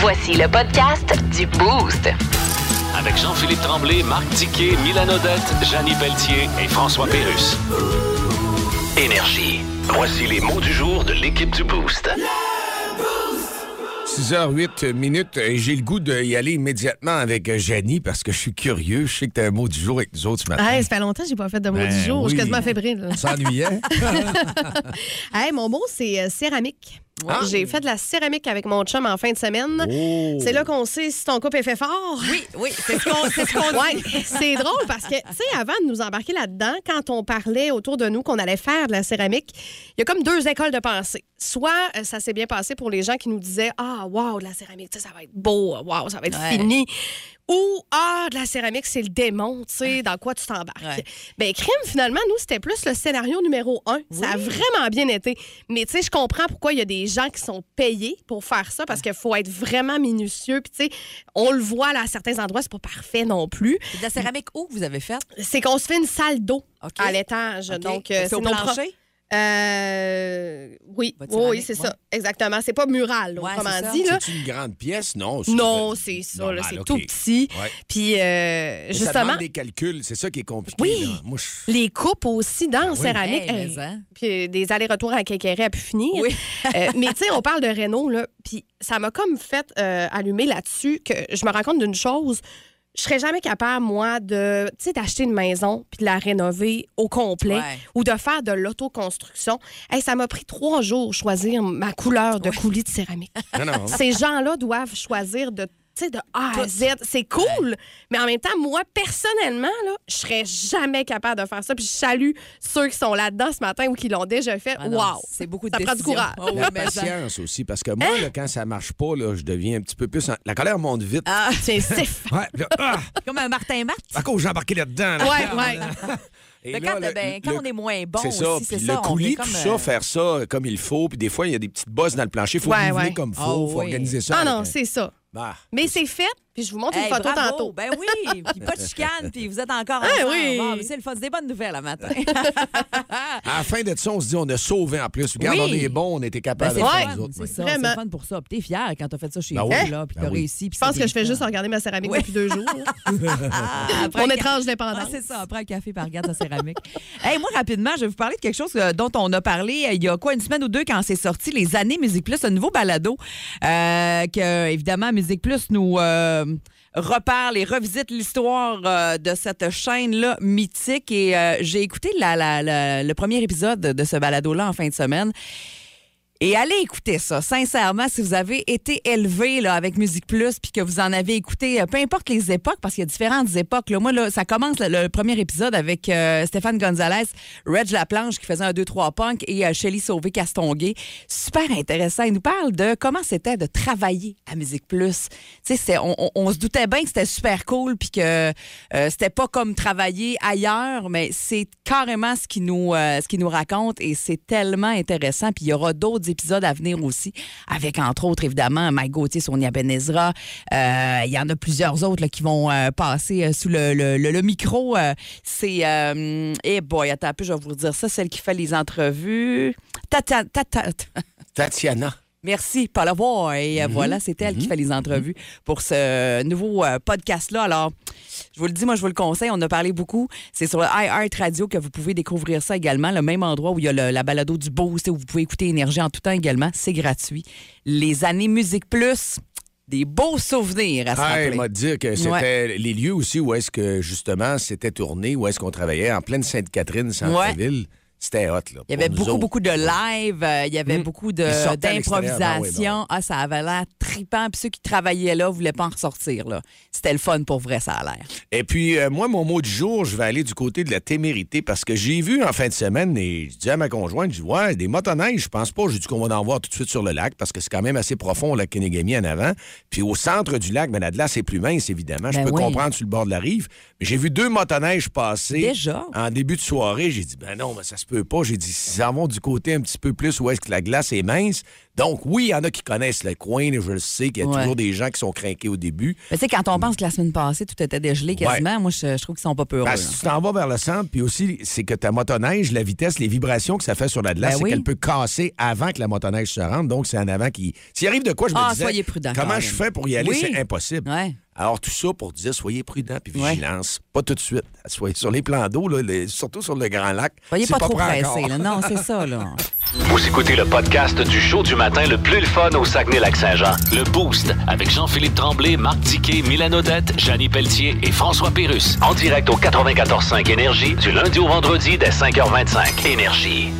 Voici le podcast du Boost. Avec Jean-Philippe Tremblay, Marc Tiquet, Milan Odette, Janine Pelletier et François Pérus. Énergie. Voici les mots du jour de l'équipe du Boost. 6h08 minutes. et J'ai le goût d'y aller immédiatement avec Janie parce que je suis curieux. Je sais que tu as un mot du jour avec nous autres ce matin. Hey, ça fait longtemps que j'ai pas fait de mot Ben du jour. Je suis quasiment fébrile. On s'ennuyait. Hey, mon mot, c'est euh, céramique. Ah. J'ai fait de la céramique avec mon chum en fin de semaine. Oh. C'est là qu'on sait si ton couple est fait fort. Oui, oui, c'est ce qu'on c'est ce qu'on dit. Ouais, c'est drôle parce que, tu sais, avant de nous embarquer là-dedans, quand on parlait autour de nous qu'on allait faire de la céramique, il y a comme deux écoles de pensée. Soit euh, ça s'est bien passé pour les gens qui nous disaient Ah, wow, de la céramique, ça va être beau, wow, ça va être Ouais. fini. Ou Ah, de la céramique, c'est le démon, tu sais, dans quoi tu t'embarques. Ouais. Ben, crime, finalement, nous, c'était plus le scénario numéro un. Ça a vraiment bien été. Mais, tu sais, je comprends pourquoi il y a des gens qui sont payés pour faire ça parce qu'il faut être vraiment minutieux. Puis, tu sais, on le voit là, à certains endroits, c'est pas parfait non plus de la céramique où vous avez fait? c'est qu'on se fait une salle d'eau à l'étage. Donc, euh, c'est au plancher? Euh, oui, oui, c'est ouais. ça. Exactement. C'est pas mural, là, Ouais, autrement c'est ça. dit. Là. C'est une grande pièce? Non? Non, c'est ça. c'est tout petit. Ouais. Puis, euh, Ça justement, demande des calculs. C'est ça qui est compliqué. Oui. là. Moi, je- les coupes aussi dans oui. céramique. Hey, hey, mais, hein. Puis des allers-retours à Kékéré à pu finir. Oui. Euh, mais tu sais, on parle de Renault, là. Puis ça m'a comme fait euh, allumer là-dessus que je me rends compte d'une chose. Je serais jamais capable, moi, de, tu sais, d'acheter une maison puis de la rénover au complet Ouais. ou de faire de l'autoconstruction. Hey, ça m'a pris trois jours choisir ma couleur de coulis de céramique. Non, non. Ces gens-là doivent choisir de, tu sais, de A à Z. C'est cool, mais en même temps, moi, personnellement, là, je serais jamais capable de faire ça. Puis je salue ceux qui sont là-dedans ce matin ou qui l'ont déjà fait. Ah non, wow! C'est beaucoup de Ça prend du courage. Oh, oui, La mais ça- patience aussi, parce que moi, Hein? là, quand ça marche pas, là, je deviens un petit peu plus... en- La colère monte vite. Ah, C'est sif. Ouais, ah, comme un Martin à cause j'ai embarqué là-dedans. là. Ouais, ouais. Et Mais là, quand, le- ben, quand le- on est moins bon c'est aussi, ça. c'est ça. le coulis, tout ça, euh, faire ça comme il faut. Puis des fois, il y a des petites bosses dans le plancher. Il faut Ouais, comme il faut. Ah faut oui. organiser ça. Ah non, un- c'est ça. Bah, Mais c'est fait, puis je vous montre Hey, une photo bravo. tantôt. Ben oui, puis pas de chicane, puis vous êtes encore Ah ensemble. oui. Bon, mais c'est le fun, c'est des bonnes nouvelles le matin. À la fin de ça, on se dit on a sauvé en plus. Regarde, Oui. on est bon, on était Ben, capable c'est de faire nous c'est ça, Vraiment. c'est fun pour ça. Puis t'es fier quand t'as fait ça chez Ben vous, oui. là, puis Ben t'as oui. réussi. puis Je pense que je fais juste regarder ma céramique depuis deux jours. Ah, Mon un étrange Ah, dépendance. c'est ça, après un café, par regarde ta céramique. hey, moi, rapidement, je vais vous parler de quelque chose euh, dont on a parlé euh, il y a quoi, une semaine ou deux, quand c'est sorti, les années Musique Plus, un nouveau balado, euh, que, évidemment, Musique Plus nous euh, reparle et revisite l'histoire euh, de cette chaîne-là mythique. Et euh, j'ai écouté le premier épisode de ce balado-là en fin de semaine. Et allez écouter ça. Sincèrement, si vous avez été élevé là, avec Musique Plus puis que vous en avez écouté, euh, peu importe les époques, parce qu'il y a différentes époques. Là. Moi, là, ça commence le, premier épisode avec euh, Stéphane Gonzalez, Reg Laplanche qui faisait un 2-3 punk et euh, Shelly Sauvé-Castonguay. Super intéressant. Il nous parle de comment c'était de travailler à Musique Plus. On, on- on se doutait bien que c'était super cool puis que euh, c'était pas comme travailler ailleurs, mais c'est carrément ce qu'il nous, nous raconte et c'est tellement intéressant. Puis il y aura d'autres épisodes à venir aussi, avec entre autres évidemment Mike Gauthier, Sonia Benezra. Euh, Il y en a plusieurs autres qui vont euh, passer euh, sous le, micro. C'est eh boy, attends un peu, je vais vous dire ça, celle qui fait les entrevues. Tata, tata, Tatiana. Merci, Paul Lavoie. Et euh, Mhm. voilà, c'est elle qui fait les entrevues pour ce nouveau euh, podcast-là. Alors, je vous le dis, moi, je vous le conseille. On a parlé beaucoup. C'est sur iHeart Radio que vous pouvez découvrir ça également. Le même endroit où il y a le- la balado du Boost où vous pouvez écouter Énergie en tout temps également. C'est gratuit. Les années Musique Plus, des beaux souvenirs à se Ah, rappeler. m'a dit que c'était les lieux aussi où est-ce que justement c'était tourné, où est-ce qu'on travaillait, en pleine Sainte-Catherine, centre-ville. C'était hot, là. Il y avait beaucoup, autres. beaucoup de live, euh, il y avait Mm. beaucoup d'improvisation. Ben oui, Ah, ça avait l'air trippant. Puis ceux qui travaillaient là voulaient pas en ressortir. là. C'était le fun pour vrai, ça a l'air. Et puis, euh, moi, mon mot du jour, je vais aller du côté de la témérité parce que j'ai vu en fin de semaine et je dis à ma conjointe, je dis, ouais, des motoneiges, je pense pas. J'ai dit qu'on va en voir tout de suite sur le lac parce que c'est quand même assez profond, le Kenegami en avant. Puis au centre du lac, ben, la glace est plus mince, évidemment. je Ben peux oui. comprendre sur le bord de la rive. Mais j'ai vu deux motoneiges passer. Déjà? En début de soirée, j'ai dit, ben non, mais ça se peut pas. J'ai dit, s'ils en vont du côté un petit peu plus où est-ce que la glace est mince, Donc, oui, il y en a qui connaissent le coin, et je le sais qu'il y a Ouais. toujours des gens qui sont craqués au début. Mais tu sais, quand on pense que la semaine passée, tout était dégelé quasiment, moi, je, je trouve qu'ils sont pas peureux. Ben, là. si tu t'en vas vers le centre, puis aussi, c'est que ta motoneige, la vitesse, les vibrations que ça fait sur la glace, Ben c'est oui. qu'elle peut casser avant que la motoneige se rende. Donc, c'est en avant qui. S'il arrive de quoi, je me Ah, disais. soyez prudent, Comment je fais pour y aller? Oui. C'est impossible. Ouais. Alors, tout ça pour dire, soyez prudent puis Ouais. vigilance. Pas tout de suite. Soyez sur les plans d'eau, surtout sur le Grand Lac. Soyez c'est pas, trop encore. là. Non, c'est ça, là. Vous écoutez le podcast du show du matin le plus le fun au Saguenay-Lac-Saint-Jean. Le Boost avec Jean-Philippe Tremblay, Marc Diquet, Milan Odette, Janine Pelletier et François Pérus. En direct au 94.5 Énergie du lundi au vendredi dès 5h25. Énergie.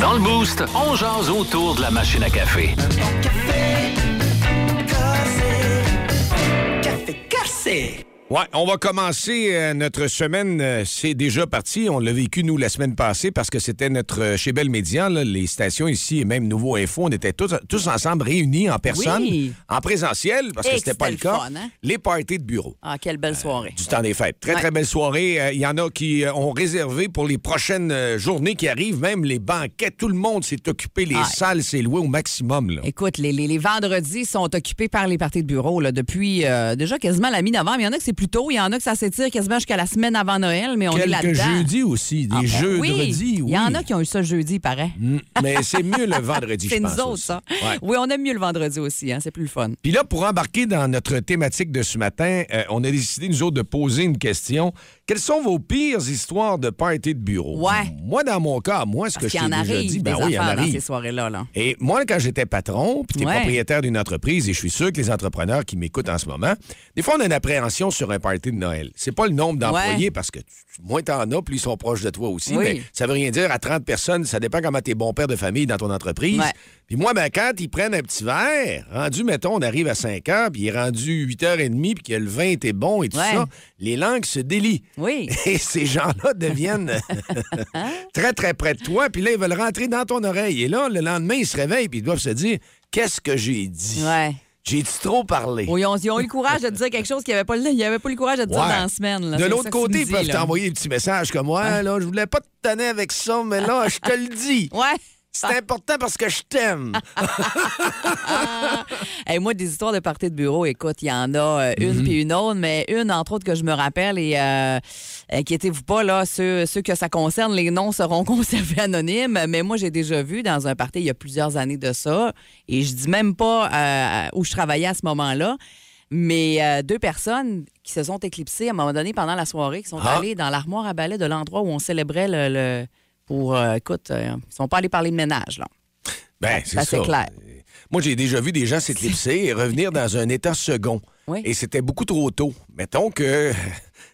Dans le Boost, on jase autour de la machine à café. Ouais, on va commencer euh, notre semaine. euh, c'est déjà parti. On l'a vécu, nous, la semaine passée, parce que c'était notre. euh, chez Bell Média, là, les stations ici et même Nouveau Info, on était tous, tous ensemble réunis en personne, Oui. en présentiel, parce que Et c'était que pas le c'était cas. le fun, hein? Les parties de bureau. Ah, quelle belle soirée. Du temps des fêtes. Très, Ouais. très belle soirée. Il y en a qui ont réservé pour les prochaines journées qui arrivent, même les banquets. Tout le monde s'est occupé. Les salles s'est loué au maximum. Là. Écoute, les, les- les vendredis sont occupés par les parties de bureau là, depuis euh, déjà quasiment la mi-novembre. Il y en a que c'est plus tôt, il y en a que ça s'étire quasiment jusqu'à la semaine avant Noël, mais on est Quelques là-dedans. jeudis aussi, des Ah, ben jeux oui. redis. Il y en a qui ont eu ça jeudi, pareil. Mm, Mais c'est mieux le vendredi, je C'est nous pense. autres, aussi. ça. Ouais. Oui, on aime mieux le vendredi aussi, hein, c'est plus le fun. Puis là, pour embarquer dans notre thématique de ce matin, euh, on a décidé, nous autres, de poser une question. Quelles sont vos pires histoires de party de bureau? Ouais. Moi, dans mon cas, moi, ce Parce que je t'ai en déjà arrive dit, ben oui, il y en affaires dans arrive. ces soirées-là. Là. Et moi, quand j'étais patron, puis t'es Ouais. propriétaire d'une entreprise, et je suis sûr que les entrepreneurs qui m'écoutent en ce moment, des fois, on a une appréhension sur un party de Noël. C'est pas le nombre d'employés, Ouais. parce que tu- moins t'en as, plus ils sont proches de toi aussi. Oui. Mais ça veut rien dire. À 30 personnes, ça dépend comment t'es bon père de famille dans ton entreprise. Ouais. Puis moi, ben, quand ils prennent un petit verre, rendu, mettons, on arrive à 5 heures, puis il est rendu 8h30, puis que le vin était bon et tout Ouais. ça, les langues se délient. Oui. Et ces gens-là deviennent très, très près de toi, puis là, ils veulent rentrer dans ton oreille. Et là, le lendemain, ils se réveillent, puis ils doivent se dire Qu'est-ce que j'ai dit? Ouais. J'ai-tu trop parlé? Oui, ils, ont, eu le courage de dire quelque chose qu'ils n'avaient pas, avaient pas eu le courage de dire Ouais. dans la semaine. là. De l'autre côté, ils peuvent t'envoyer des petits messages comme Ouais, là, je voulais pas te tenir avec ça, mais là, je te le dis. Ouais. C'est important parce que je t'aime. Hey, moi, des histoires de parties de bureau, écoute, il y en a euh, Mhm. une puis une autre, mais une, entre autres, que je me rappelle, et euh, inquiétez-vous pas, là, ceux, ceux que ça concerne, les noms seront conservés anonymes, mais moi, j'ai déjà vu dans un party il y a plusieurs années de ça, et je dis même pas euh, où je travaillais à ce moment-là, mais euh, deux personnes qui se sont éclipsées à un moment donné pendant la soirée, qui sont Ah. allées dans l'armoire à balai de l'endroit où on célébrait le... le- pour, euh, écoute, euh, ils sont pas allés parler de ménage, là. Ben, c'est ça. c'est clair. Moi, j'ai déjà vu des gens s'éclipser et revenir dans un état second. Oui. Et c'était beaucoup trop tôt. Mettons que.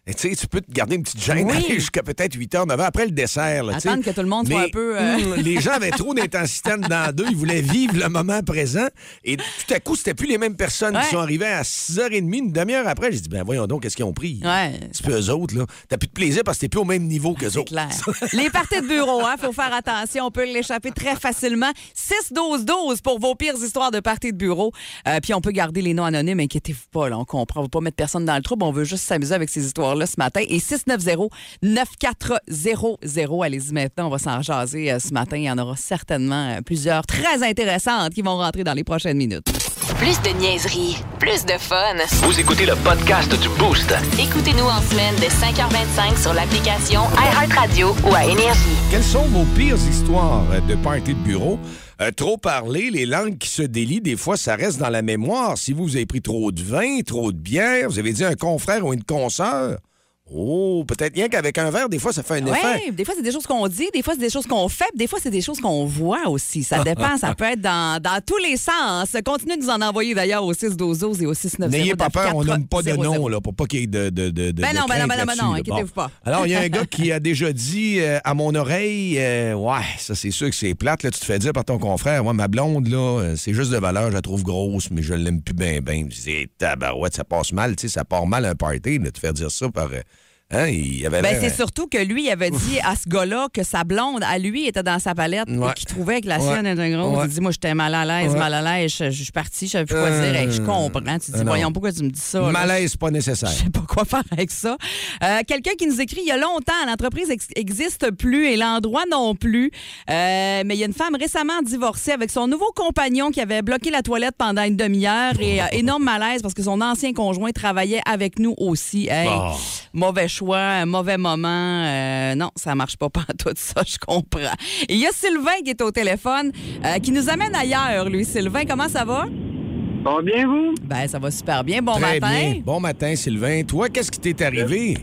Tu sais, tu peux te garder une petite gêne Oui. jusqu'à peut-être 8 heures, 9 heures après le dessert. là. Attendre que tout le monde soit un peu, euh, hum, les gens avaient trop d'intensité dans deux. Ils voulaient vivre le moment présent. Et tout à coup, c'était plus les mêmes personnes Ouais. qui sont arrivées à 6h30, une demi-heure après. J'ai dit, ben voyons donc, qu'est-ce qu'ils ont pris? Ouais. C'est peu eux autres, là. T'as plus de plaisir parce que t'es plus au même niveau qu'eux autres. clair. Les parties de bureau, hein, faut faire attention. On peut l'échapper très facilement. 6-12-12 pour vos pires histoires de parties de bureau. Euh, puis on peut garder les noms anonymes. Inquiétez-vous pas, là, on comprend. On veut pas mettre personne dans le trouble. On veut juste s'amuser avec ces ce matin. Et 690-9400. Allez-y maintenant, on va s'en jaser euh, ce matin. Il y en aura certainement euh, plusieurs très intéressantes qui vont rentrer dans les prochaines minutes. Plus de niaiserie, plus de fun. Vous écoutez le podcast du Boost. Écoutez-nous en semaine de 5h25 sur l'application iHeartRadio ou à Énergie. Quelles sont vos pires histoires de party de bureau? Euh, trop parler, les langues qui se délient, des fois, ça reste dans la mémoire. Si vous, avez pris trop de vin, trop de bière, vous avez dit un confrère ou une consoeur, oh, peut-être rien qu'avec un verre, des fois, ça fait un effet. Oui, des fois, c'est des choses qu'on dit, des fois, c'est des choses qu'on fait, puis des fois, c'est des choses qu'on voit aussi. Ça dépend, ça peut être dans, dans tous les sens. Continuez de nous en envoyer d'ailleurs au 6 12 et au 6 9 N'ayez pas peur, on nomme pas de nom, là, pour pas qu'il y ait de. de, de, de- Ben de non, ben non, ben non, ben non, inquiétez-vous pas. Alors, il y a un gars qui a déjà dit euh, à mon oreille euh, Ouais, ça, c'est sûr que c'est plate, là, tu te fais dire par ton confrère, ouais, ma blonde, là, euh, c'est juste de valeur, je la trouve grosse, mais je l'aime plus bien, bien. Je dis, tabarouette, ça passe mal, tu sais, ça part mal un party, de te faire dire ça par. euh, Hein, il avait Ben, c'est surtout que lui, il avait dit à ce gars-là que sa blonde, à lui, était dans sa palette Ouais. et qu'il trouvait que la Ouais. sienne était grosse. Ouais. Il dit, moi, j'étais mal à l'aise, mal à l'aise, je, suis partie, je savais plus quoi Euh, dire. Hey, je comprends. Tu dis, non. voyons, pourquoi tu me dis ça? Malaise pas nécessaire. Je sais pas quoi faire avec ça. Euh, Quelqu'un qui nous écrit il y a longtemps, l'entreprise ex- existe plus et l'endroit non plus. Euh, mais il y a une femme récemment divorcée avec son nouveau compagnon qui avait bloqué la toilette pendant une demi-heure et énorme malaise parce que son ancien conjoint travaillait avec nous aussi. Hey, Oh. Mauvais choix, mauvais moment. Euh, non, ça marche pas pas tout ça, je comprends. Et il y a Sylvain qui est au téléphone euh, qui nous amène ailleurs, lui. Sylvain, comment ça va? Ça va bien, vous? Ben, ça va super bien. Bon Très matin. bien. Bon matin, Sylvain. Toi, qu'est-ce qui t'est arrivé?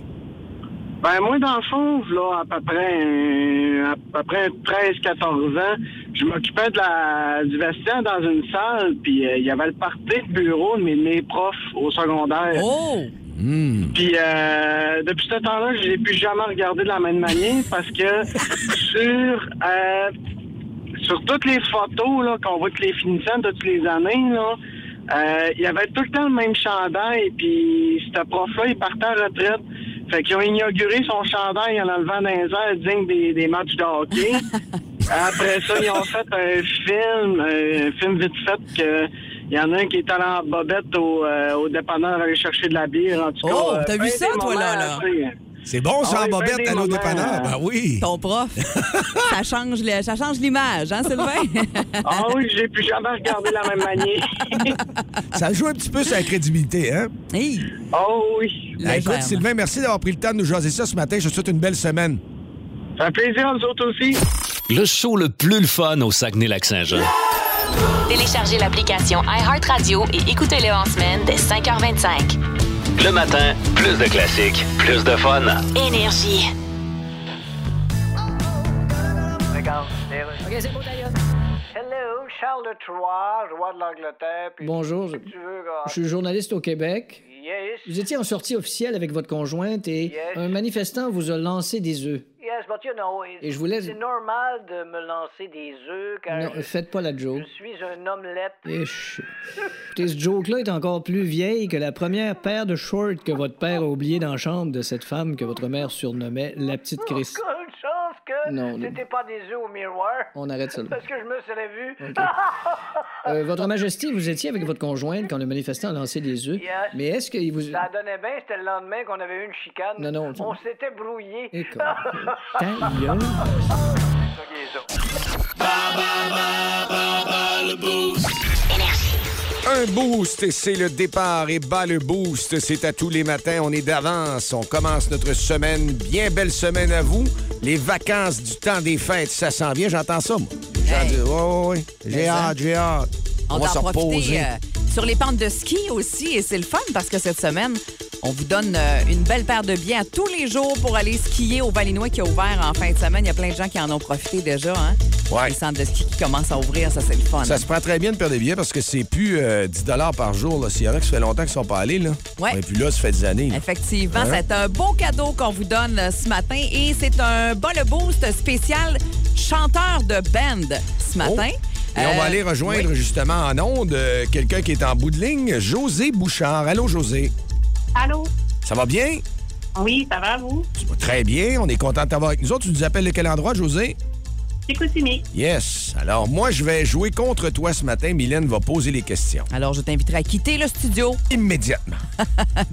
Ben, moi, dans le fond, là, à peu près, euh, à peu près 13-14 ans, je m'occupais de la, du vestiaire dans une salle, puis euh, il y avait le party de bureau de mes, de mes profs au secondaire. Oh! Hmm. Puis euh, depuis ce temps-là, je l'ai plus jamais regardé de la même manière parce que sur euh, sur toutes les photos là qu'on voit que les finissants de toutes les années là, euh, il y avait tout le temps le même chandail puis ce prof-là il partait en retraite. Fait qu'ils ont inauguré son chandail en enlevant dans les airs digne des, des matchs de hockey. Après ça, ils ont fait un film, un film vite fait que il y en a un qui est allé en bobette au, euh, au dépanneur aller chercher de la bière. En tout cas, Oh, euh, t'as vu ça, toi, là, moments là? C'est bon, ça, Ah en oui, bobette, à nos dépanneurs. Ben oui. Ton prof, ça change le- ça change l'image, hein, Sylvain? Ah oui, j'ai plus jamais regardé de la même manière. Ça joue un petit peu sur la crédibilité, hein? Hey, Oh oui. Ben, écoute. Sylvain, merci d'avoir pris le temps de nous jaser ça ce matin. Je te souhaite une belle semaine. Ça fait plaisir nous autres aussi. Le show le plus le fun au Saguenay-Lac-Saint-Jean. Téléchargez l'application iHeartRadio et écoutez-le en semaine dès 5h25. Le matin, plus de classiques, plus de fun. Énergie. Hello, Charles de Troyes, roi de l'Angleterre. puis Bonjour, je, suis journaliste au Québec. Yes, Vous étiez en sortie officielle avec votre conjointe et Yes. un manifestant vous a lancé des œufs. Et je voulais- c'est normal de me lancer des œufs car Non, je, faites pas la joke. je suis un omelette. Écoutez, ce joke-là est encore plus vieille que la première paire de shorts que votre père a oublié dans la chambre de cette femme que votre mère surnommait la petite Chris. Une chance que Non, c'était pas des œufs au miroir. On arrête ça là. Parce que je me serais vu. Euh, votre Majesté, vous étiez avec votre conjointe quand le manifestant a lancé des œufs. Yes. Mais est-ce qu'il vous... Ça donnait bien, c'était le lendemain qu'on avait eu une chicane. Non, non. On s'était brouillé. Gueule. Un boost, et c'est le départ. Et bas le boost, c'est à tous les matins. On est d'avance. On commence notre semaine. Bien belle semaine à vous. Les vacances du temps des fêtes, ça s'en vient. J'entends ça, moi. Hey. J'ai Mais hâte, j'ai hâte. on, va en profiter reposer. euh, sur les pentes de ski aussi et c'est le fun parce que cette semaine, on vous donne euh, une belle paire de billets à tous les jours pour aller skier au Valinois qui a ouvert en fin de semaine. Il y a plein de gens qui en ont profité déjà. Hein? Ouais. Les centres de ski qui commencent à ouvrir, ça c'est le fun. Ça se prend très bien de perdre des billets parce que c'est plus euh, 10 par jour. là. S'il y en a qui ça fait longtemps qu'ils sont pas allés, là. Ouais. Et puis là, ça fait des années. là. Effectivement, Hein? c'est un beau cadeau qu'on vous donne euh, ce matin et c'est un le boost spécial chanteur de band ce matin. Et on va Euh, aller rejoindre oui. justement en onde euh, quelqu'un qui est en bout de ligne, José Bouchard. Allô, José. Allô? Ça va bien? Oui, ça va, vous? Ça va très bien. On est content de t'avoir avec nous autres. Tu nous appelles de quel endroit, José? Yes. Alors, moi, je vais jouer contre toi ce matin. Mylène va poser les questions. Alors, je t'inviterai à quitter le studio. Immédiatement.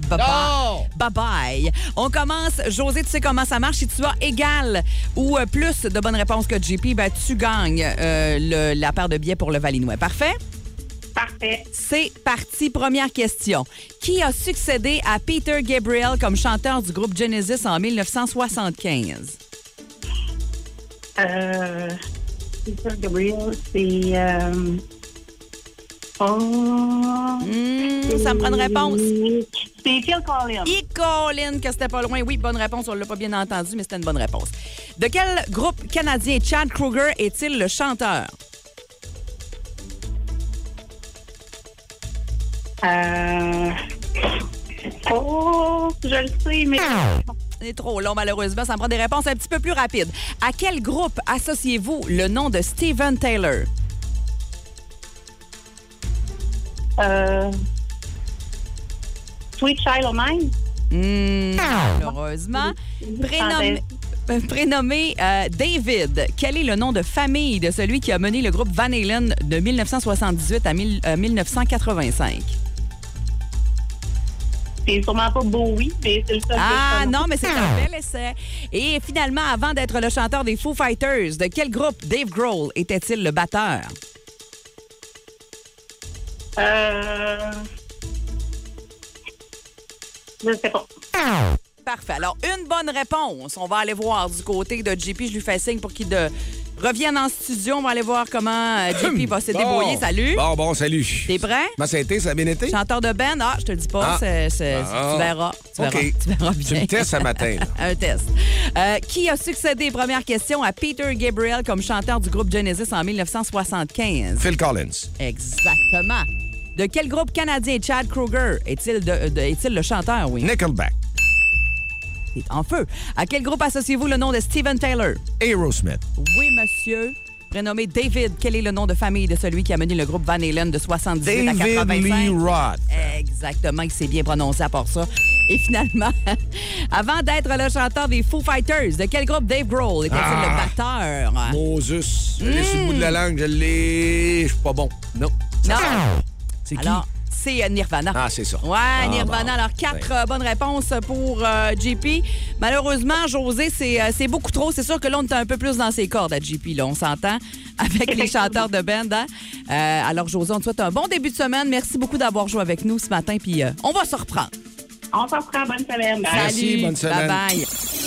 Bye bye. Bye bye. On commence. José, tu sais comment ça marche? Si tu as égal ou euh, plus de bonnes réponses que JP, ben, tu gagnes euh, le- la paire de billets pour le Valinois. Parfait? Parfait. C'est parti. Première question. Qui a succédé à Peter Gabriel comme chanteur du groupe Genesis en 1975? Euh, Peter Gabriel, c'est... Euh... Oh... Hmm, ça me prend une réponse. C'est Phil Collins. Et Colin, que c'était pas loin. Oui, bonne réponse. On l'a pas bien entendu, mais c'était une bonne réponse. De quel groupe canadien Chad Kruger est-il le chanteur? Euh... Oh, je le sais, mais... C'est trop long, malheureusement. Ça me prend des réponses un petit peu plus rapides. À quel groupe associez-vous le nom de Steven Taylor? Euh... Sweet Child of Mine? Hmm, malheureusement. Prénommé, euh, prénommé, euh, David, quel est le nom de famille de celui qui a mené le groupe Van Halen de 1978 à mille- euh, 1985? C'est sûrement pas Bowie, mais c'est le seul que Ah je non, mais c'est un bel essai. Et finalement, avant d'être le chanteur des Foo Fighters, de quel groupe Dave Grohl était-il le batteur? Euh... Je sais pas. Parfait. Alors, une bonne réponse. On va aller voir du côté de JP. Je lui fais signe pour qu'il de- revienne en studio. On va aller voir comment euh, JP va se débrouiller. Salut. Bon, bon, salut. T'es prêt? Comment ça a été? Ça a bien été? Chanteur de band? Ah, je te le dis pas. Ah. c'est- c'est- Ah. Tu verras. Tu verras, OK. tu verras bien. Tu me testes ce matin. là. Un test. Euh, qui a succédé, première question, à Peter Gabriel comme chanteur du groupe Genesis en 1975? Phil Collins. Exactement. De quel groupe canadien Chad Kroger est-il de- de- est-il le chanteur? Oui. Nickelback. Il est en feu. À quel groupe associez-vous le nom de Steven Taylor? Aerosmith. Oui, monsieur. Prénommé David, quel est le nom de famille de celui qui a mené le groupe Van Halen de 78 à David 85? Lee Roth. Exactement, il s'est bien prononcé à part ça. Et finalement, avant d'être le chanteur des Foo Fighters, de quel groupe Dave Grohl était-il Ah. le batteur? Moses. Je l'ai sur le bout de la langue. Je l'ai. Je suis pas bon. Non. Non. C'est qui? Alors, c'est euh, Nirvana. Ah, c'est ça. Ouais, Ah, Nirvana. bon. Alors, quatre Ouais. euh, bonnes réponses pour euh, JP. Malheureusement, José, c'est euh, c'est beaucoup trop. C'est sûr que là, on est un peu plus dans ses cordes à JP, là, on s'entend, avec les chanteurs de band. hein. Euh, alors, José, on te souhaite un bon début de semaine. Merci beaucoup d'avoir joué avec nous ce matin, puis euh, on va se reprendre. On s'en prend. Bonne semaine. Bye. Merci, Salut. bonne semaine. Bye-bye.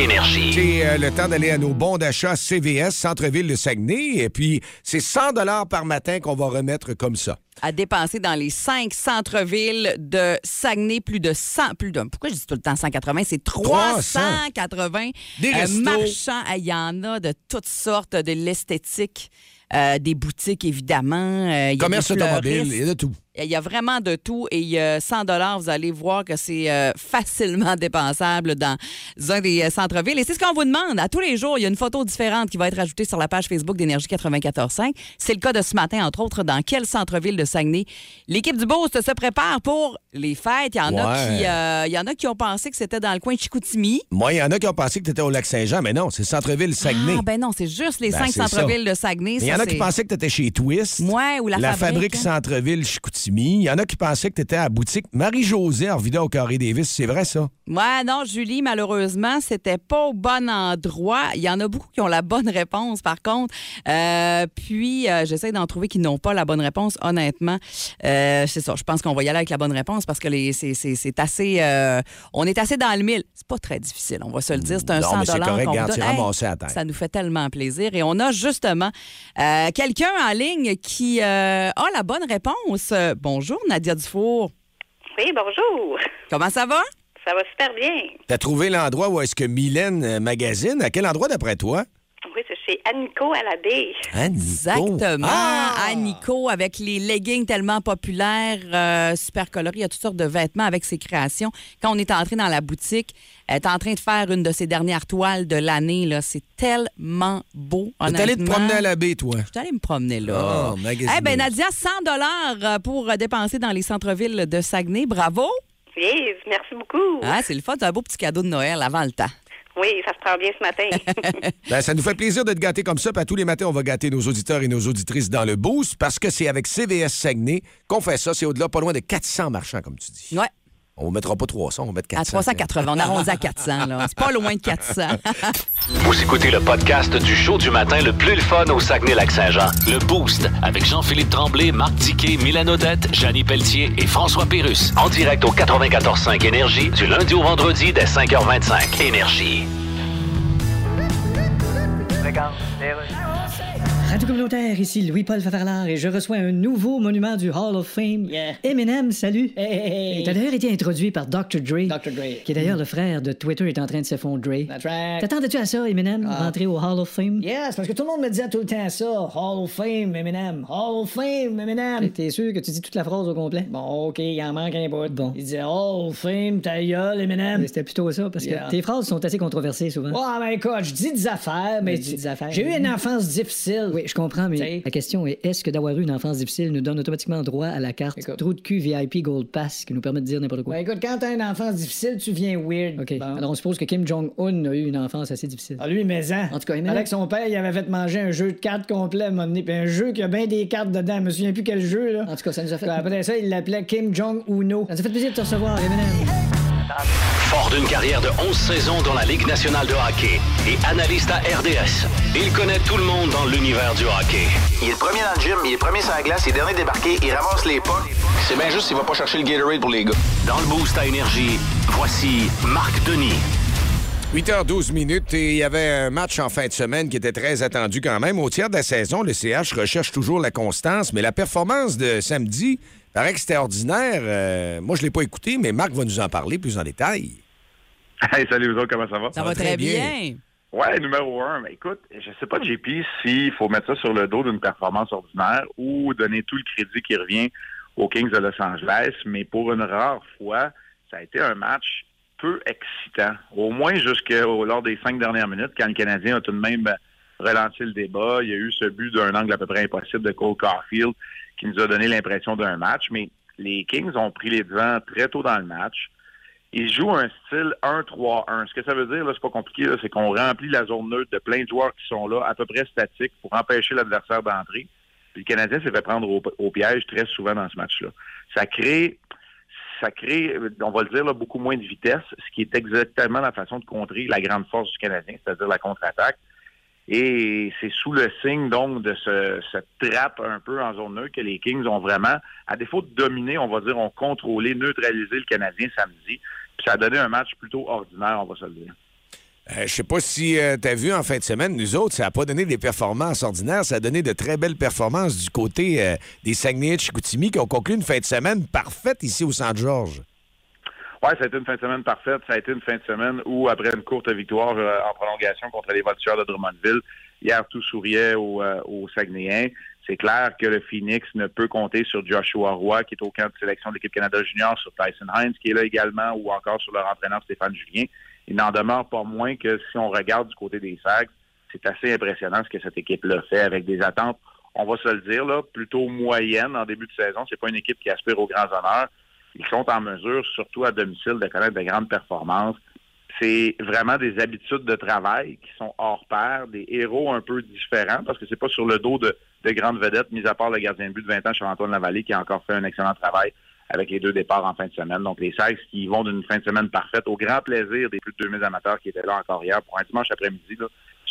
Énergie. J'ai euh, le temps d'aller à nos bons d'achat CVS, Centre-Ville de Saguenay. Et puis, c'est 100 par matin qu'on va remettre comme ça. à dépenser dans les cinq centres-villes de Saguenay plus de 100, plus de, pourquoi je dis tout le temps 180, c'est 380 Des euh, marchands. Il y en a de toutes sortes, de l'esthétique, euh, des boutiques évidemment. euh, il y a Commerce automobile, il y a de tout. Il y a vraiment de tout et euh, 100 dollars, vous allez voir que c'est euh, facilement dépensable dans un des euh, centres-villes. Et c'est ce qu'on vous demande. À tous les jours, il y a une photo différente qui va être ajoutée sur la page Facebook d'Énergie 94.5. C'est le cas de ce matin, entre autres, dans quel centre-ville de Saguenay. L'équipe du Boost se prépare pour les fêtes. Il y en, a, qui, euh, il y en a qui ont pensé que c'était dans le coin de Chicoutimi. Moi, il y en a qui ont pensé que tu étais au Lac-Saint-Jean, mais non, c'est Centre-Ville Saguenay. Ah, ben non, c'est juste les Ben, cinq centres-villes de Saguenay. Il y en a qui pensaient que tu étais chez Twist. Ouais, ou la, la fabrique. fabrique hein. Centre-Ville Chicoutimi. Il y en a qui pensaient que tu étais à la boutique Marie-Josée Arvida au Carré Davis. C'est vrai, ça? Ouais, non, Julie, malheureusement, c'était pas au bon endroit. Il y en a beaucoup qui ont la bonne réponse, par contre. Euh, puis, euh, j'essaie d'en trouver qui n'ont pas la bonne réponse, honnêtement. Euh, c'est ça, je pense qu'on va y aller avec la bonne réponse parce que les, c'est, c'est- c'est assez... on est assez dans le mille. C'est pas très difficile, on va se le dire. C'est un Non, 100 mais c'est correct, qu'on donne. à terre. Ça nous fait tellement plaisir. Et on a justement quelqu'un en ligne qui a la bonne réponse. Euh, bonjour, Nadia Dufour. Oui, bonjour. Comment ça va? Ça va super bien. T'as trouvé l'endroit où est-ce que Mylène euh, magazine? À quel endroit d'après toi? Oui, c'est chez Annico à la baie. Exactement. Ah! À Nico, avec les leggings tellement populaires, euh, super colorés. Il y a toutes sortes de vêtements avec ses créations. Quand on est entré dans la boutique, elle est en train de faire une de ses dernières toiles de l'année. là. C'est tellement beau. T'es allé te promener à la baie, toi? Je suis allée me promener là. Oh, magazine. Eh ben Nadia, 100 dollars pour euh, dépenser dans les centres-villes de Saguenay. Bravo. Oui, merci beaucoup. Ah, c'est le fun, c'est un beau petit cadeau de Noël avant le temps. Oui, ça se prend bien ce matin. Ben, ça nous fait plaisir de te gâter comme ça. Puis à tous les matins, on va gâter nos auditeurs et nos auditrices dans le boost parce que c'est avec CVS Saguenay qu'on fait ça. C'est au-delà, pas loin de 400 marchands, comme tu dis. Ouais. On ne mettra pas 300, on va mettre 400. À 380, on arrondit à 400. là. C'est pas loin de 400. Vous écoutez le podcast du show du matin le plus le fun au Saguenay-Lac-Saint-Jean. Le Boost avec Jean-Philippe Tremblay, Marc Diquet, Milan Odette, Janine Pelletier et François Pérus. En direct au 94.5 Énergie du lundi au vendredi dès 5h25. Énergie. Radio communautaire, ici Louis-Paul Favarlard et je reçois un nouveau monument du Hall of Fame. Eminem, salut. Et t'as d'ailleurs été introduit par Dr. Dre. Dr. Dre. Qui est d'ailleurs le frère de Twitter est en train de s'effondrer. That's right. T'attendais-tu à ça, Eminem, Ah. rentrer au Hall of Fame? Yes, parce que tout le monde me disait tout le temps ça. Hall of Fame, Eminem. Hall of Fame, Eminem. T'es sûr que tu dis toute la phrase au complet? Bon, OK, il en manque un bout. Bon. Il disait Hall of Fame, ta gueule, Eminem. Mais C'était plutôt ça, parce que Yeah. tes phrases sont assez controversées souvent. Ouais, mais écoute, je dis des affaires, mais. Mais dis des affaires. J'ai eu une enfance difficile. Oui, je comprends, mais T'sais. la question est est-ce que d'avoir eu une enfance difficile nous donne automatiquement droit à la carte Écoute. trou de cul VIP Gold Pass qui nous permet de dire n'importe quoi? Ben écoute, quand t'as une enfance difficile, tu viens weird. OK. Bon. Alors, on suppose que Kim Jong-un a eu une enfance assez difficile. Ah, lui, mais en. En tout cas, Eminem- Avec son père, il avait fait manger un jeu de cartes complet à puis un jeu qui a bien des cartes dedans. Je me souviens plus quel jeu, là. En tout cas, ça nous a fait. Après ça, il l'appelait Kim Jong-Uno. Ça nous a fait plaisir de te recevoir, Eminem. Fort d'une carrière de 11 saisons dans la Ligue nationale de hockey et analyste à RDS, il connaît tout le monde dans l'univers du hockey. Il est le premier dans le gym, il est le premier sur la glace, il est dernier débarqué, il ramasse les pas. C'est bien juste s'il va pas chercher le Gatorade pour les gars. Dans le boost à énergie, voici Marc Denis. 8h12 minutes et il y avait un match en fin de semaine qui était très attendu quand même. Au tiers de la saison, le CH recherche toujours la constance, mais la performance de samedi paraît que c'était ordinaire. Euh, moi, je ne l'ai pas écouté, mais Marc va nous en parler plus en détail. Hey, salut vous autres, comment ça va? Ça va très bien. Ouais, numéro un. Mais écoute, je sais pas, JP, s'il faut mettre ça sur le dos d'une performance ordinaire ou donner tout le crédit qui revient aux Kings de Los Angeles, mais pour une rare fois, ça a été un match peu excitant. Au moins jusque lors des cinq dernières minutes, quand le Canadien a tout de même relancé le débat. Il y a eu ce but d'un angle à peu près impossible de Cole Caulfield qui nous a donné l'impression d'un match. Mais les Kings ont pris les devants très tôt dans le match. Ils jouent un style 1-3-1. Ce que ça veut dire, c'est pas compliqué, c'est qu'on remplit la zone neutre de plein de joueurs qui sont là, à peu près statiques, pour empêcher l'adversaire d'entrer. Puis le Canadien s'est fait prendre au, piège très souvent dans ce match-là. Ça crée, ça crée, on va le dire, beaucoup moins de vitesse, ce qui est exactement la façon de contrer la grande force du Canadien, c'est-à-dire la contre-attaque. Et c'est sous le signe, donc, de ce, cette trappe un peu en zone neutre que les Kings ont vraiment, à défaut de dominer, on va dire, ont contrôlé, neutralisé le Canadien samedi. Puis ça a donné un match plutôt ordinaire, on va se le dire. Euh, je sais pas si tu as vu en fin de semaine, nous autres, ça n'a pas donné des performances ordinaires, ça a donné de très belles performances du côté euh, des Saguenay de Chicoutimi qui ont conclu une fin de semaine parfaite ici au Centre-Georges. Oui, ça a été une fin de semaine parfaite. Ça a été une fin de semaine où, après une courte victoire euh, en prolongation contre les Voltigeurs de Drummondville, hier, tout souriait aux, euh, Saguenayens. C'est clair que le Phoenix ne peut compter sur Joshua Roy, qui est au camp de sélection de l'équipe Canada Junior, sur Tyson Hines, qui est là également, ou encore sur leur entraîneur Stéphane Julien. Il n'en demeure pas moins que si on regarde du côté des Sags, c'est assez impressionnant ce que cette équipe-là fait avec des attentes, on va se le dire, là, plutôt moyennes en début de saison. C'est pas une équipe qui aspire aux grands honneurs. Ils sont en mesure, surtout à domicile, de connaître de grandes performances. C'est vraiment des habitudes de travail qui sont hors pair, des héros un peu différents, parce que c'est pas sur le dos de, de grandes vedettes, mis à part le gardien de but de 20 ans, Charles-Antoine Lavallée, qui a encore fait un excellent travail avec les deux départs en fin de semaine. Donc, les Sags qui vont d'une fin de semaine parfaite au grand plaisir des plus de 2000 amateurs qui étaient là encore hier pour un dimanche après-midi.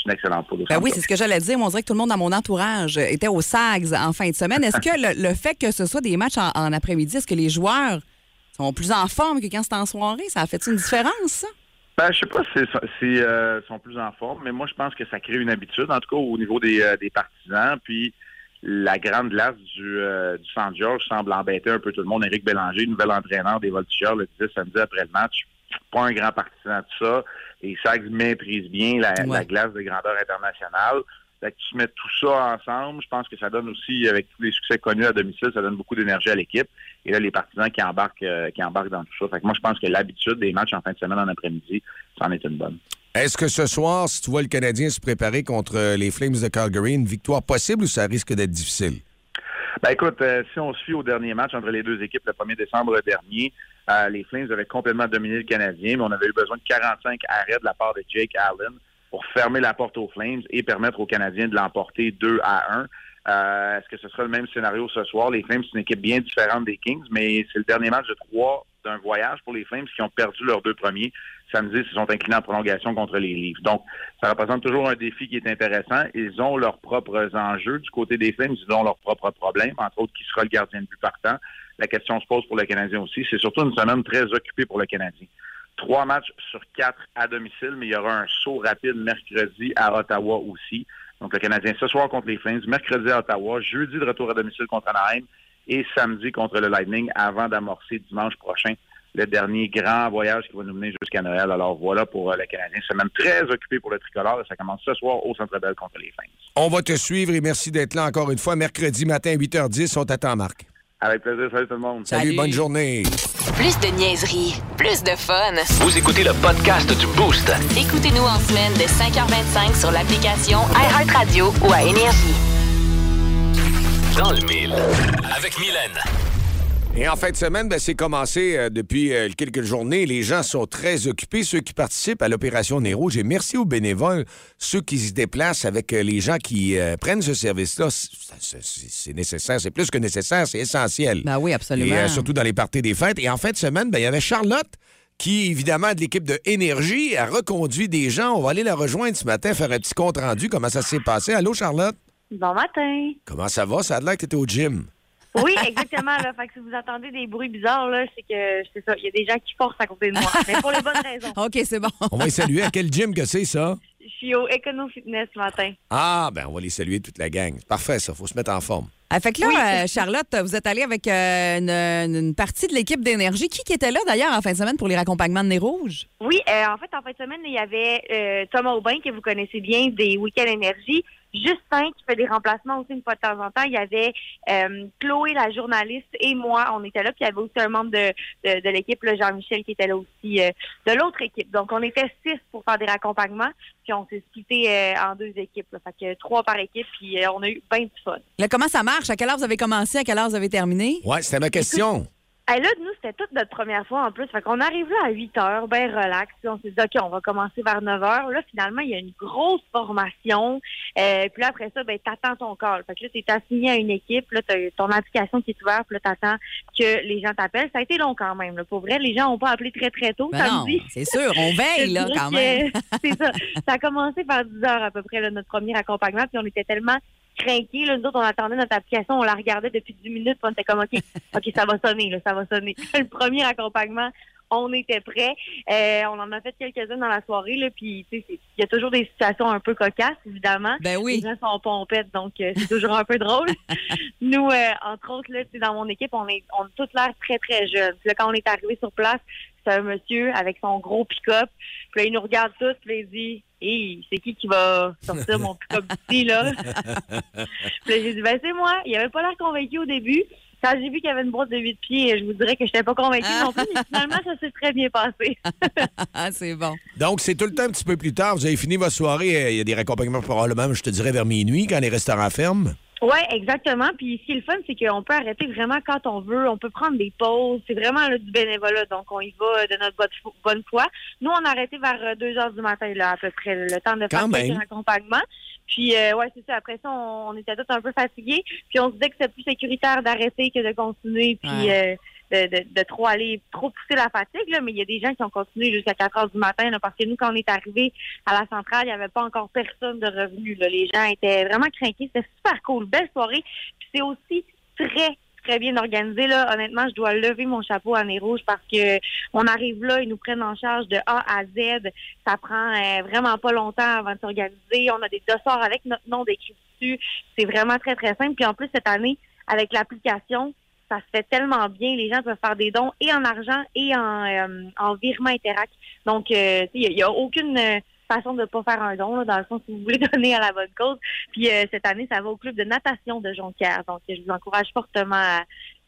Une excellente poule. Ben oui, c'est ce que j'allais dire. On dirait que tout le monde dans mon entourage était au SAGS en fin de semaine. Est-ce que le, le fait que ce soit des matchs en, en après-midi, est-ce que les joueurs sont plus en forme que quand c'est en soirée? Ça a fait une différence, ça? Ben, je sais pas si si, euh, sont plus en forme, mais moi, je pense que ça crée une habitude, en tout cas au niveau des, euh, des partisans. Puis la grande glace du, euh, du Saint-Georges semble embêter un peu tout le monde. Éric Bélanger, nouvel entraîneur des Voltigeurs, le disait samedi après le match. Pas un grand partisan de ça. Les Sags maîtrisent bien la, la glace de grandeur internationale. Fait que tu mets tout ça ensemble, je pense que ça donne aussi, avec tous les succès connus à domicile, ça donne beaucoup d'énergie à l'équipe. Et là, les partisans qui embarquent, euh, qui embarquent dans tout ça. Fait que moi, je pense que l'habitude des matchs en fin de semaine, en après-midi, c'en est une bonne. Est-ce que ce soir, si tu vois le Canadien se préparer contre euh, les Flames de Calgary, une victoire possible ou ça risque d'être difficile? Ben écoute, euh, si on se fie au dernier match entre les deux équipes le 1er décembre dernier, euh, les Flames avaient complètement dominé le Canadien, mais on avait eu besoin de 45 arrêts de la part de Jake Allen pour fermer la porte aux Flames et permettre aux Canadiens de l'emporter 2 à 1. Euh, Est-ce que ce sera le même scénario ce soir? Les Flames, c'est une équipe bien différente des Kings, mais c'est le dernier match de trois d'un voyage pour les Flames qui ont perdu leurs deux premiers. Samedi, ils sont inclinés en prolongation contre les Leafs. Donc, ça représente toujours un défi qui est intéressant. Ils ont leurs propres enjeux. Du côté des Flames, ils ont leurs propres problèmes, entre autres qui sera le gardien de but partant. La question se pose pour le Canadien aussi. C'est surtout une semaine très occupée pour le Canadien. Trois matchs sur quatre à domicile, mais il y aura un saut rapide mercredi à Ottawa aussi. Donc, le Canadien ce soir contre les Flames, mercredi à Ottawa, jeudi de retour à domicile contre Anaheim et samedi contre le Lightning avant d'amorcer dimanche prochain le dernier grand voyage qui va nous mener jusqu'à Noël. Alors voilà pour euh, le Canadien. Semaine très occupé pour le tricolore. Ça commence ce soir au Centre Bell contre les Flames. On va te suivre et merci d'être là encore une fois. Mercredi matin, 8h10, on t'attend, Marc. Avec plaisir. Salut tout le monde. Salut, bonne journée. Plus de niaiserie, plus de fun. Vous écoutez le podcast du Boost. Écoutez-nous en semaine de 5h25 sur l'application iHeartRadio ou à Énergie. Dans le mille. Avec Mylène. Et en fin de semaine, ben, c'est commencé euh, depuis euh, quelques journées. Les gens sont très occupés, ceux qui participent à l'opération Nez Rouge. Et merci aux bénévoles, ceux qui se déplacent avec euh, les gens qui euh, prennent ce service-là. C'est- nécessaire, c'est plus que nécessaire, c'est essentiel. Ben oui, absolument. Et euh, surtout dans les parties des fêtes. Et en fin de semaine, ben, il y avait Charlotte qui, évidemment, de l'équipe de Énergie, a reconduit des gens. On va aller la rejoindre ce matin, faire un petit compte-rendu. Comment ça s'est passé? Allô, Charlotte? Bon matin. Comment ça va? Ça a l'air que tu au gym. Oui, exactement. Là. Fait que si vous entendez des bruits bizarres, là, c'est que c'est ça. Il y a des gens qui forcent à côté de moi. Mais pour les bonnes raisons. OK, c'est bon. On va les saluer. À quel gym que c'est, ça? Je suis au Econo Fitness ce matin. Ah, ben on va les saluer toute la gang. Parfait, ça. faut se mettre en forme. Ah, fait que là, euh, Charlotte, vous êtes allée avec euh, une, une partie de l'équipe d'énergie. Qui, qui était là, d'ailleurs, en fin de semaine pour les raccompagnements de nez rouge? Oui, euh, en fait, en fin de semaine, il y avait euh, Thomas Aubin, que vous connaissez bien, des Week-end Énergie. Justin, qui fait des remplacements aussi une fois de temps en temps. Il y avait euh, Chloé, la journaliste, et moi, on était là. Puis il y avait aussi un membre de, de, de l'équipe, le Jean-Michel, qui était là aussi euh, de l'autre équipe. Donc, on était six pour faire des raccompagnements. Puis on s'est splitté euh, en deux équipes. Là. Fait que trois par équipe. Puis euh, on a eu bien du fun. Là, comment ça marche? À quelle heure vous avez commencé? À quelle heure vous avez terminé? Ouais, c'était ma question. Hey, là, nous, c'était toute notre première fois en plus. Fait qu'on arrive là à 8 heures, bien relax. Puis on s'est dit, OK, on va commencer vers 9 heures. Là, finalement, il y a une grosse formation. Euh, puis là, après ça, ben, t'attends ton call. Fait que là, t'es assigné à une équipe. Là, t'as ton application qui est ouverte. Puis là, t'attends que les gens t'appellent. Ça a été long quand même. Là. Pour vrai, les gens n'ont pas appelé très, très tôt. Ben non, samedi. c'est sûr, on veille, là, quand même. C'est ça. Ça a commencé vers 10 heures à peu près, là, notre premier accompagnement. Puis on était tellement craqués. Là, nous autres, on attendait notre application, on la regardait depuis 10 minutes, on était comme, OK, OK, ça va sonner, ça va sonner. Le premier accompagnement, on était prêts. Euh, on en a fait quelques-uns dans la soirée, là, puis il y a toujours des situations un peu cocasses, évidemment. Ben oui. Les gens sont pompettes, donc euh, c'est toujours un peu drôle. Nous, euh, entre autres, là, dans mon équipe, on est, on a tous l'air très, très jeunes. Puis là, quand on est arrivé sur place, c'est un monsieur avec son gros pick-up. Puis là, il nous regarde tous, puis là, il dit Hey, c'est qui qui va sortir mon pick-up ici, là? Puis là, j'ai dit, ben, c'est moi. Il avait pas l'air convaincu au début. Quand j'ai vu qu'il y avait une boîte de 8 pieds, je vous dirais que je n'étais pas convaincue non plus, mais finalement, ça s'est très bien passé. Ah, c'est bon. Donc, c'est tout le temps un petit peu plus tard. Vous avez fini votre soirée. euh, Il y a des raccompagnements probablement, je te dirais, vers minuit quand les restaurants ferment. Oui, exactement. Puis ce qui est le fun, c'est qu'on peut arrêter vraiment quand on veut. On peut prendre des pauses. C'est vraiment là, du bénévolat. Donc, on y va de notre bonne fo- bonne foi. Nous, on a arrêté vers 2 heures du matin, là, à peu près, le temps de faire Quand même. accompagnements. Puis, euh, ouais, c'est ça. Après ça, on, on était tous un peu fatigués. Puis, on se disait que c'était plus sécuritaire d'arrêter que de continuer. Puis, Ouais. euh, de, de, de trop aller, trop pousser la fatigue. Là. Mais il y a des gens qui ont continué jusqu'à 4 heures du matin. Là, parce que nous, quand on est arrivé à la centrale, il n'y avait pas encore personne de revenu. Là. Les gens étaient vraiment craqués. C'était super cool. Belle soirée. Puis, c'est aussi très très bien organisé là. Honnêtement, je dois lever mon chapeau à nez rouge parce que on arrive là, ils nous prennent en charge de A à Z. Ça prend euh, vraiment pas longtemps avant de s'organiser. On a des dossards avec notre nom décrit dessus. C'est vraiment très très simple. Puis en plus cette année, avec l'application, ça se fait tellement bien. Les gens peuvent faire des dons et en argent et en, euh, en virement Interac. Donc, euh, il n'y a, aucune euh, façon de ne pas faire un don, là, dans le sens où vous voulez donner à la bonne cause. Puis euh, cette année, ça va au club de natation de Jonquière. Donc, je vous encourage fortement à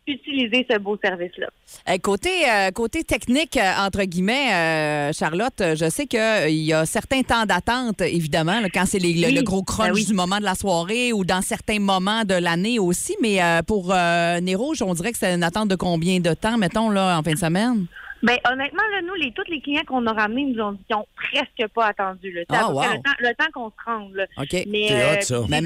utiliser ce beau service-là. Euh, côté, euh, côté technique, euh, entre guillemets, Charlotte, je sais qu'il y a certains temps d'attente, évidemment, là, quand c'est le, Oui, le gros crunch ben oui. du moment de la soirée ou dans certains moments de l'année aussi. Mais pour Nez Rouge, on dirait que c'est une attente de combien de temps, mettons, là, en fin de semaine? Ben honnêtement, là, nous, les, tous les clients qu'on a ramenés nous ont dit qu'ils ont presque pas attendu. Là. Ah, wow. le temps, le temps qu'on se rende. Là. OK. Mais, C'est euh, hot, ça. Mais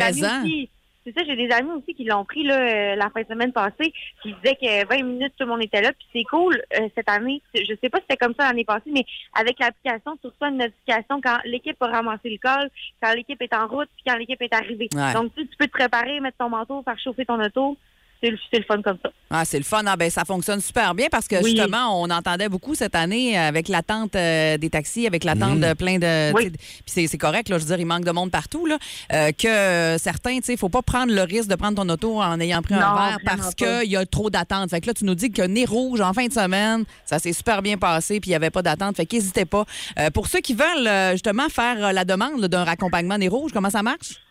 C'est ça, j'ai des amis aussi qui l'ont pris là, euh, la fin de semaine passée. Qui disaient que 20 minutes, tout le monde était là. Puis c'est cool euh, cette année. Je sais pas si c'était comme ça l'année passée, mais avec l'application, tu reçois une notification quand l'équipe a ramassé le col, quand l'équipe est en route, puis quand l'équipe est arrivée. Ouais. Donc tu, tu peux te préparer, mettre ton manteau, faire chauffer ton auto. C'est le, fun comme ça. Ah, c'est le fun. Ah, ben, ça fonctionne super bien parce que Oui. justement, on entendait beaucoup cette année avec l'attente euh, des taxis, avec l'attente de plein de. Oui. Puis c'est, c'est correct, là, je veux dire, il manque de monde partout, là, euh, que certains, tu sais, il faut pas prendre le risque de prendre ton auto en ayant pris un verre parce qu'il y a trop d'attente. Fait que là, tu nous dis que Nez Rouge, en fin de semaine, ça s'est super bien passé puis il n'y avait pas d'attente. Fait qu'hésitez pas. Euh, pour ceux qui veulent justement faire la demande là, d'un raccompagnement Nez Rouge, comment ça marche?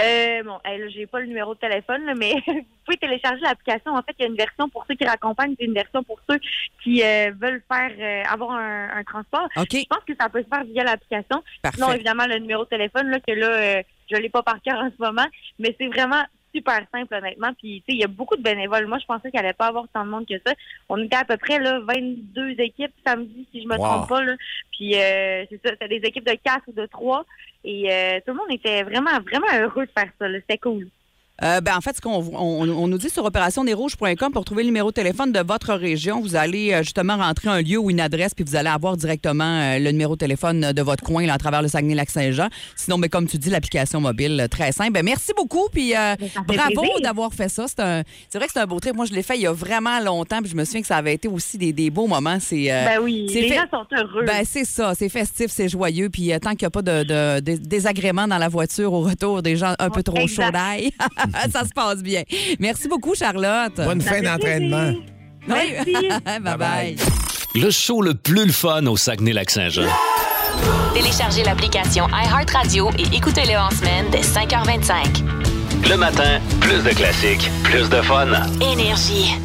Euh, bon, j'ai pas le numéro de téléphone, là, mais vous pouvez télécharger l'application. En fait, il y a une version pour ceux qui raccompagnent, puis une version pour ceux qui euh, veulent faire euh, avoir un, un transport. OK. Je pense que ça peut se faire via l'application. Sinon, évidemment, le numéro de téléphone, là, que là, euh, je l'ai pas par cœur en ce moment, mais c'est vraiment super simple, honnêtement. Puis, tu sais, il y a beaucoup de bénévoles. Moi, je pensais qu'il allait pas avoir tant de monde que ça. On était à peu près là 22 équipes samedi, si je me Wow. trompe pas. Là. Puis, euh, c'est ça, c'est des équipes de 4 ou de 3. Et euh, tout le monde était vraiment, vraiment heureux de faire ça. C'était cool. Euh, ben, en fait, ce qu'on on, on nous dit sur opérationnezrouges.com pour trouver le numéro de téléphone de votre région, vous allez euh, justement rentrer un lieu ou une adresse, puis vous allez avoir directement euh, le numéro de téléphone de votre coin là, à travers le Saguenay-Lac-Saint-Jean. Sinon, mais comme tu dis, l'application mobile, très simple. Ben, merci beaucoup, puis euh, fait bravo d'avoir fait ça. C'est un- c'est vrai que c'est un beau trip. Moi, je l'ai fait il y a vraiment longtemps, puis je me souviens que ça avait été aussi des, des beaux moments. C'est, euh, Ben oui, c'est les fait- gens sont heureux. Ben, c'est ça, c'est festif, c'est joyeux. Puis tant qu'il n'y a pas de, de- de- désagrément dans la voiture au retour, des gens un peu trop Exact. chauds d'ail, ça se passe bien. Merci beaucoup, Charlotte. Bonne fin d'entraînement. Oui. Merci. bye bye. Le show le plus le fun au Saguenay-Lac-Saint-Jean. Téléchargez l'application iHeartRadio et écoutez-le en semaine dès 5h25. Le matin, plus de classiques, plus de fun. Énergie.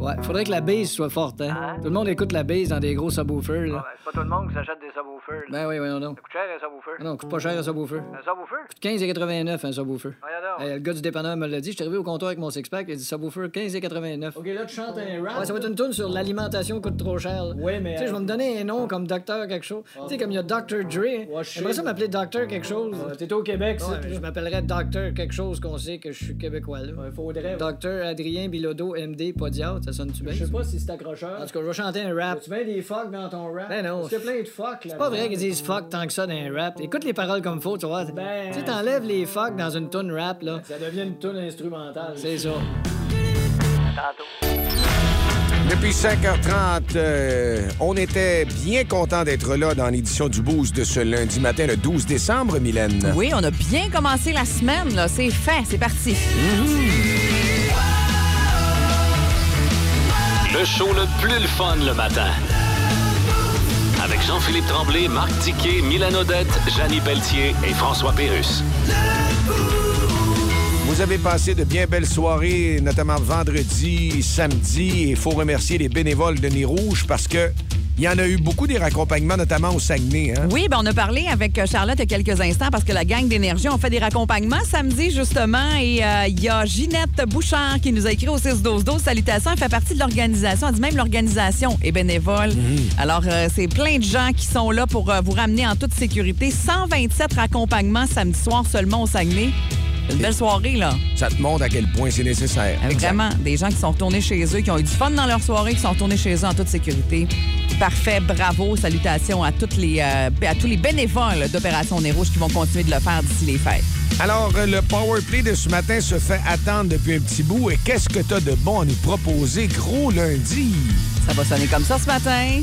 Ouais, faudrait que la base soit forte, hein? Tout le monde écoute la base dans des gros subwoofers, là. Ouais, c'est pas tout le monde qui s'achète des subwoofers. là. Ben oui, voyons donc. Ça coûte cher, un subwoofer. Ah Non, coûte pas cher un subwoofer. Un subwoofer? Coûte 15,89 un subwoofer. Hey, le gars du dépanneur me l'a dit. J'étais arrivé au comptoir avec mon six-pack. Il a dit subwoofer 15,89. OK, là, tu chantes un rap. Ouais, ça va être une tune sur l'alimentation coûte trop cher. Oui, mais. Tu sais, je vais me donner un nom comme docteur quelque chose. Tu sais, comme il y a Dr. Dre. J'aimerais ça m'appeler docteur quelque chose. T'es au Québec, ça. Je m'appellerais docteur quelque chose qu'on sait que je suis québécois, là. faudrait. Docteur Adrien Bilodeau, MD, Podiatre. Ça sonne-tu bien? Je sais pas si c'est accrocheur. En tout cas, je vais chanter un rap. Tu mets des fuck dans ton rap? Ben non. Parce plein de fuck, là. C'est pas vrai qu'ils disent fuck tant que ça dans un rap. Écoute les paroles comme faut, tu vois. Ben. Tu sais, t'enlèves les fuck dans une tune rap, là. Ça devient une tune instrumentale. C'est ça. Tantôt. Depuis 5h30, euh, on était bien content d'être là dans l'édition du Boost de ce lundi matin, le 12 décembre, Mylène. Oui, on a bien commencé la semaine, là. C'est fait, c'est parti. Le show le plus le fun le matin. Avec Jean-Philippe Tremblay, Marc Tiquet, Milan Odette, Janine Pelletier et François Pérus. Vous avez passé de bien belles soirées, notamment vendredi, samedi, et il faut remercier les bénévoles de Nez Rouge parce que il y en a eu beaucoup des raccompagnements, notamment au Saguenay. Hein? Oui, ben on a parlé avec euh, Charlotte il y a quelques instants parce que la gang d'énergie, on fait des raccompagnements samedi, justement. Et euh, il y a Ginette Bouchard qui nous a écrit au 6-12-12. Salutations, elle fait partie de l'organisation. Elle dit même l'organisation est bénévole. Alors, euh, c'est plein de gens qui sont là pour euh, vous ramener en toute sécurité. 127 raccompagnements samedi soir seulement au Saguenay. Une belle soirée, là. Ça te montre à quel point c'est nécessaire. Vraiment, des gens qui sont retournés chez eux, qui ont eu du fun dans leur soirée, qui sont retournés chez eux en toute sécurité. Parfait, bravo, salutations à, toutes les, euh, à tous les bénévoles d'Opération Nez Rouge qui vont continuer de le faire d'ici les fêtes. Alors, euh, le power play de ce matin se fait attendre depuis un petit bout. Et qu'est-ce que tu as de bon à nous proposer, gros lundi? Ça va sonner comme ça ce matin.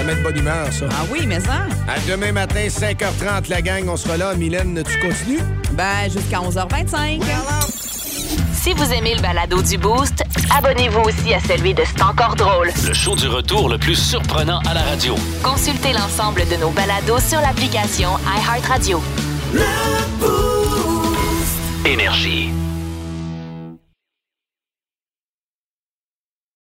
Ça met de bonne humeur, ça. Ah oui, mais ça? À demain matin, 5h30, la gang, on sera là. Mylène, tu continues? Ben, jusqu'à 11h25. Si vous aimez le balado du Boost, abonnez-vous aussi à celui de C'est encore drôle. Le show du retour le plus surprenant à la radio. Consultez l'ensemble de nos balados sur l'application iHeartRadio. Énergie.